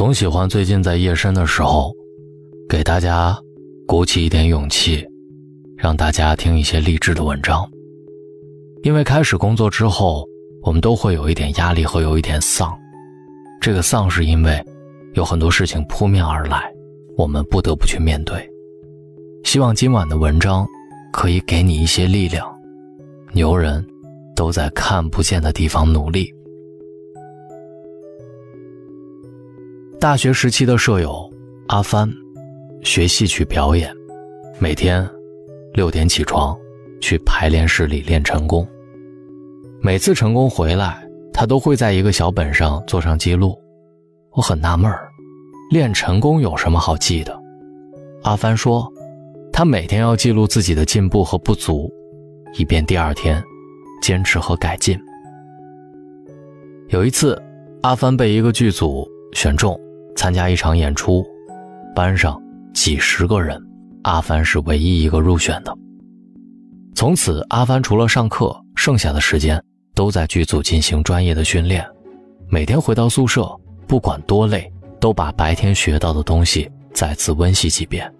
总喜欢最近在夜深的时候，给大家鼓起一点勇气，让大家听一些励志的文章。因为开始工作之后，我们都会有一点压力和有一点丧。这个丧是因为有很多事情扑面而来，我们不得不去面对。希望今晚的文章可以给你一些力量。牛人都在看不见的地方努力。大学时期的舍友阿帆，学戏曲表演，每天六点起床去排练室里练成功。每次成功回来，他都会在一个小本上做上记录。我很纳闷儿，练成功有什么好记的？阿帆说，他每天要记录自己的进步和不足，以便第二天坚持和改进。有一次，阿帆被一个剧组选中。参加一场演出，班上几十个人，阿帆是唯一一个入选的。从此，阿帆除了上课，剩下的时间都在剧组进行专业的训练。每天回到宿舍，不管多累，都把白天学到的东西再次温习几遍，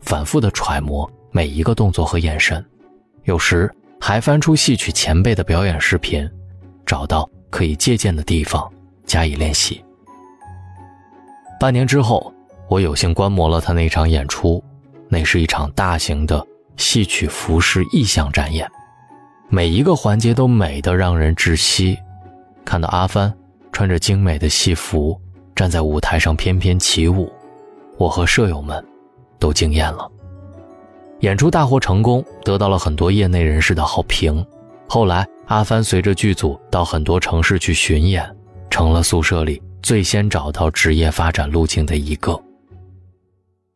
反复的揣摩每一个动作和眼神。有时还翻出戏曲前辈的表演视频，找到可以借鉴的地方加以练习。半年之后，我有幸观摩了他那场演出，那是一场大型的戏曲服饰意象展演，每一个环节都美得让人窒息。看到阿帆穿着精美的戏服站在舞台上翩翩起舞，我和舍友们都惊艳了。演出大获成功，得到了很多业内人士的好评。后来，阿帆随着剧组到很多城市去巡演，成了宿舍里。最先找到职业发展路径的一个。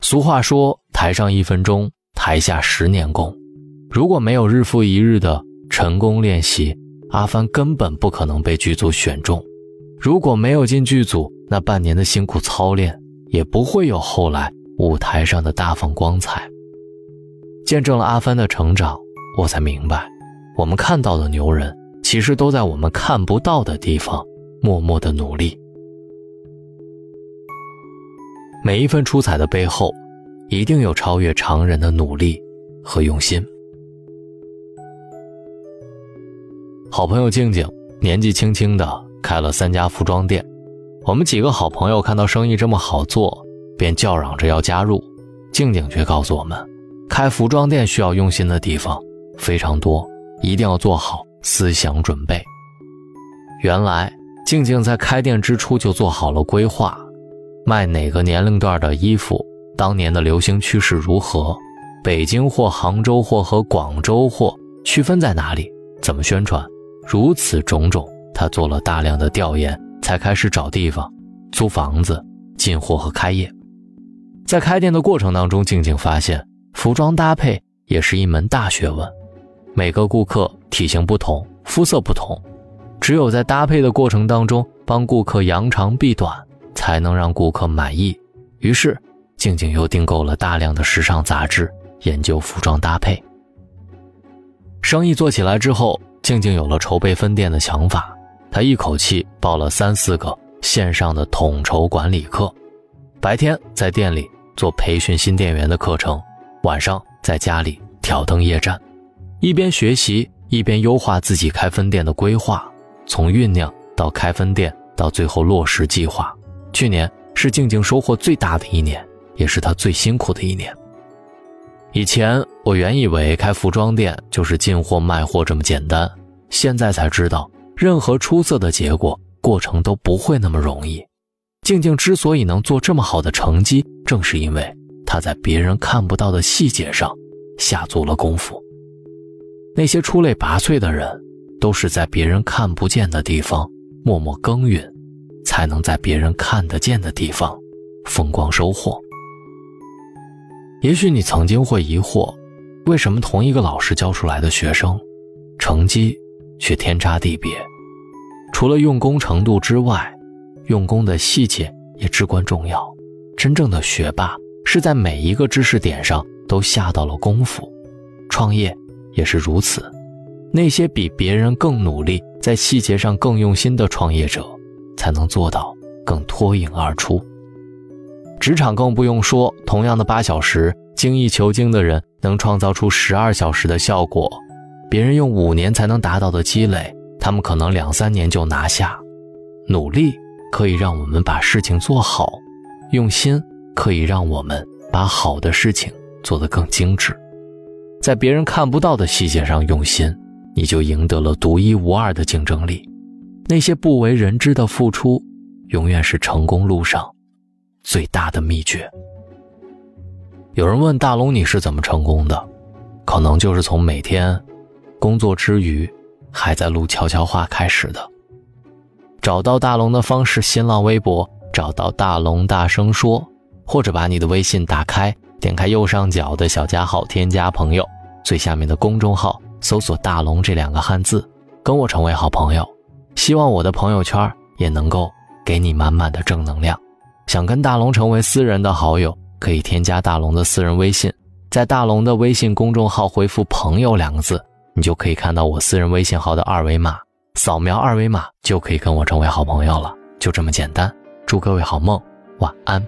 俗话说：“台上一分钟，台下十年功。”如果没有日复一日的成功练习，阿帆根本不可能被剧组选中。如果没有进剧组，那半年的辛苦操练也不会有后来舞台上的大放光彩。见证了阿帆的成长，我才明白，我们看到的牛人，其实都在我们看不到的地方默默的努力。每一份出彩的背后，一定有超越常人的努力和用心。好朋友静静年纪轻轻的开了三家服装店，我们几个好朋友看到生意这么好做，便叫嚷着要加入。静静却告诉我们，开服装店需要用心的地方非常多，一定要做好思想准备。原来，静静在开店之初就做好了规划。卖哪个年龄段的衣服？当年的流行趋势如何？北京货、杭州货和广州货区分在哪里？怎么宣传？如此种种，他做了大量的调研，才开始找地方、租房子、进货和开业。在开店的过程当中，静静发现服装搭配也是一门大学问。每个顾客体型不同，肤色不同，只有在搭配的过程当中，帮顾客扬长避短。才能让顾客满意。于是，静静又订购了大量的时尚杂志，研究服装搭配。生意做起来之后，静静有了筹备分店的想法。她一口气报了三四个线上的统筹管理课，白天在店里做培训新店员的课程，晚上在家里挑灯夜战，一边学习一边优化自己开分店的规划，从酝酿到开分店，到最后落实计划。去年是静静收获最大的一年，也是她最辛苦的一年。以前我原以为开服装店就是进货卖货这么简单，现在才知道，任何出色的结果过程都不会那么容易。静静之所以能做这么好的成绩，正是因为她在别人看不到的细节上下足了功夫。那些出类拔萃的人，都是在别人看不见的地方默默耕耘。才能在别人看得见的地方风光收获。也许你曾经会疑惑，为什么同一个老师教出来的学生，成绩却天差地别？除了用功程度之外，用功的细节也至关重要。真正的学霸是在每一个知识点上都下到了功夫。创业也是如此，那些比别人更努力，在细节上更用心的创业者。才能做到更脱颖而出。职场更不用说，同样的八小时，精益求精的人能创造出十二小时的效果，别人用五年才能达到的积累，他们可能两三年就拿下。努力可以让我们把事情做好，用心可以让我们把好的事情做得更精致。在别人看不到的细节上用心，你就赢得了独一无二的竞争力。那些不为人知的付出，永远是成功路上。最大的秘诀。有人问大龙：“你是怎么成功的？”可能就是从每天工作之余还在录悄悄话开始的。找到大龙的方式：新浪微博找到大龙大声说，或者把你的微信打开，点开右上角的小加号，添加朋友，最下面的公众号搜索“大龙”这两个汉字，跟我成为好朋友。希望我的朋友圈也能够给你满满的正能量。想跟大龙成为私人的好友，可以添加大龙的私人微信，在大龙的微信公众号回复“朋友”两个字，你就可以看到我私人微信号的二维码，扫描二维码就可以跟我成为好朋友了，就这么简单。祝各位好梦，晚安。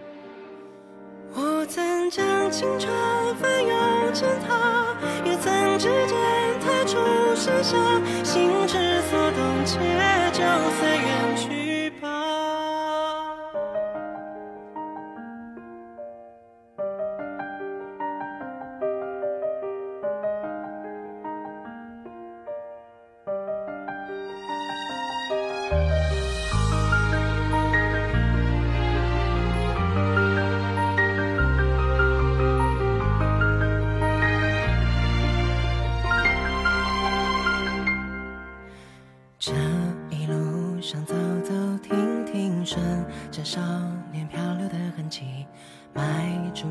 出盛夏，心之所动，且就随缘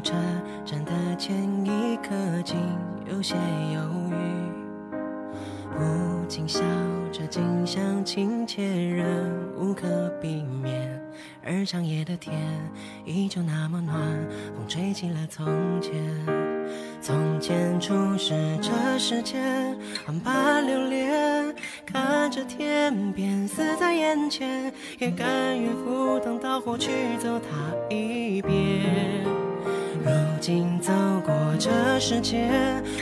车站的前一刻，竟有些犹豫。不禁笑着，近乡情怯，仍无可避免。而长夜的天依旧那么暖，风吹起了从前。从前初识这世间，万般流连。看着天边死在眼前，也甘愿赴汤蹈火去走它一遍。如今走过这世间，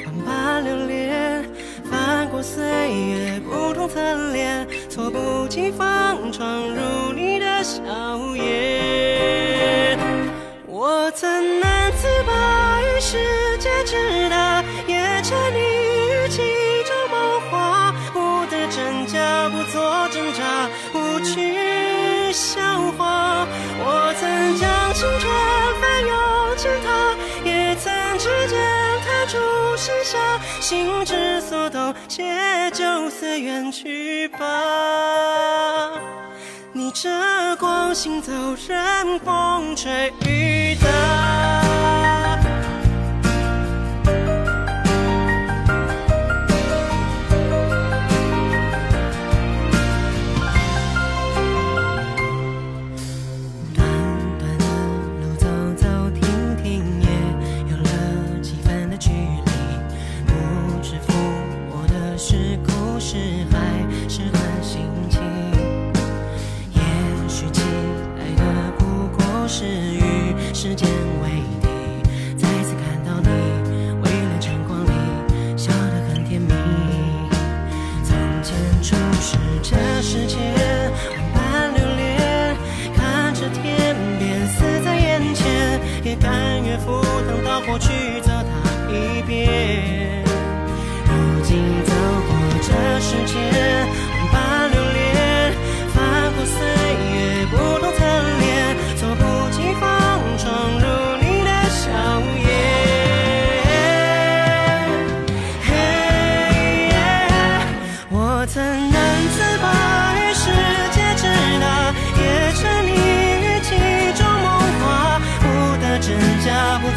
万般流连，翻过岁月不同侧脸，措不及防闯入你的笑颜。心之所动，且就此远去吧。逆着光行走，任风吹雨打。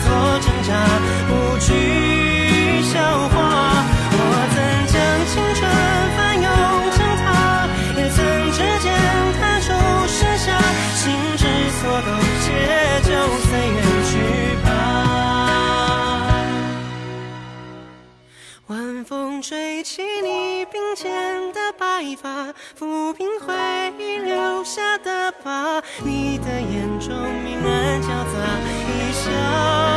做挣扎不惧笑话我曾将青春翻涌成她也曾指尖弹出盛夏心之所动且就随缘去吧。晚风吹起你鬓间的白发抚平回忆留下的疤。你的眼中明暗交杂杂。想。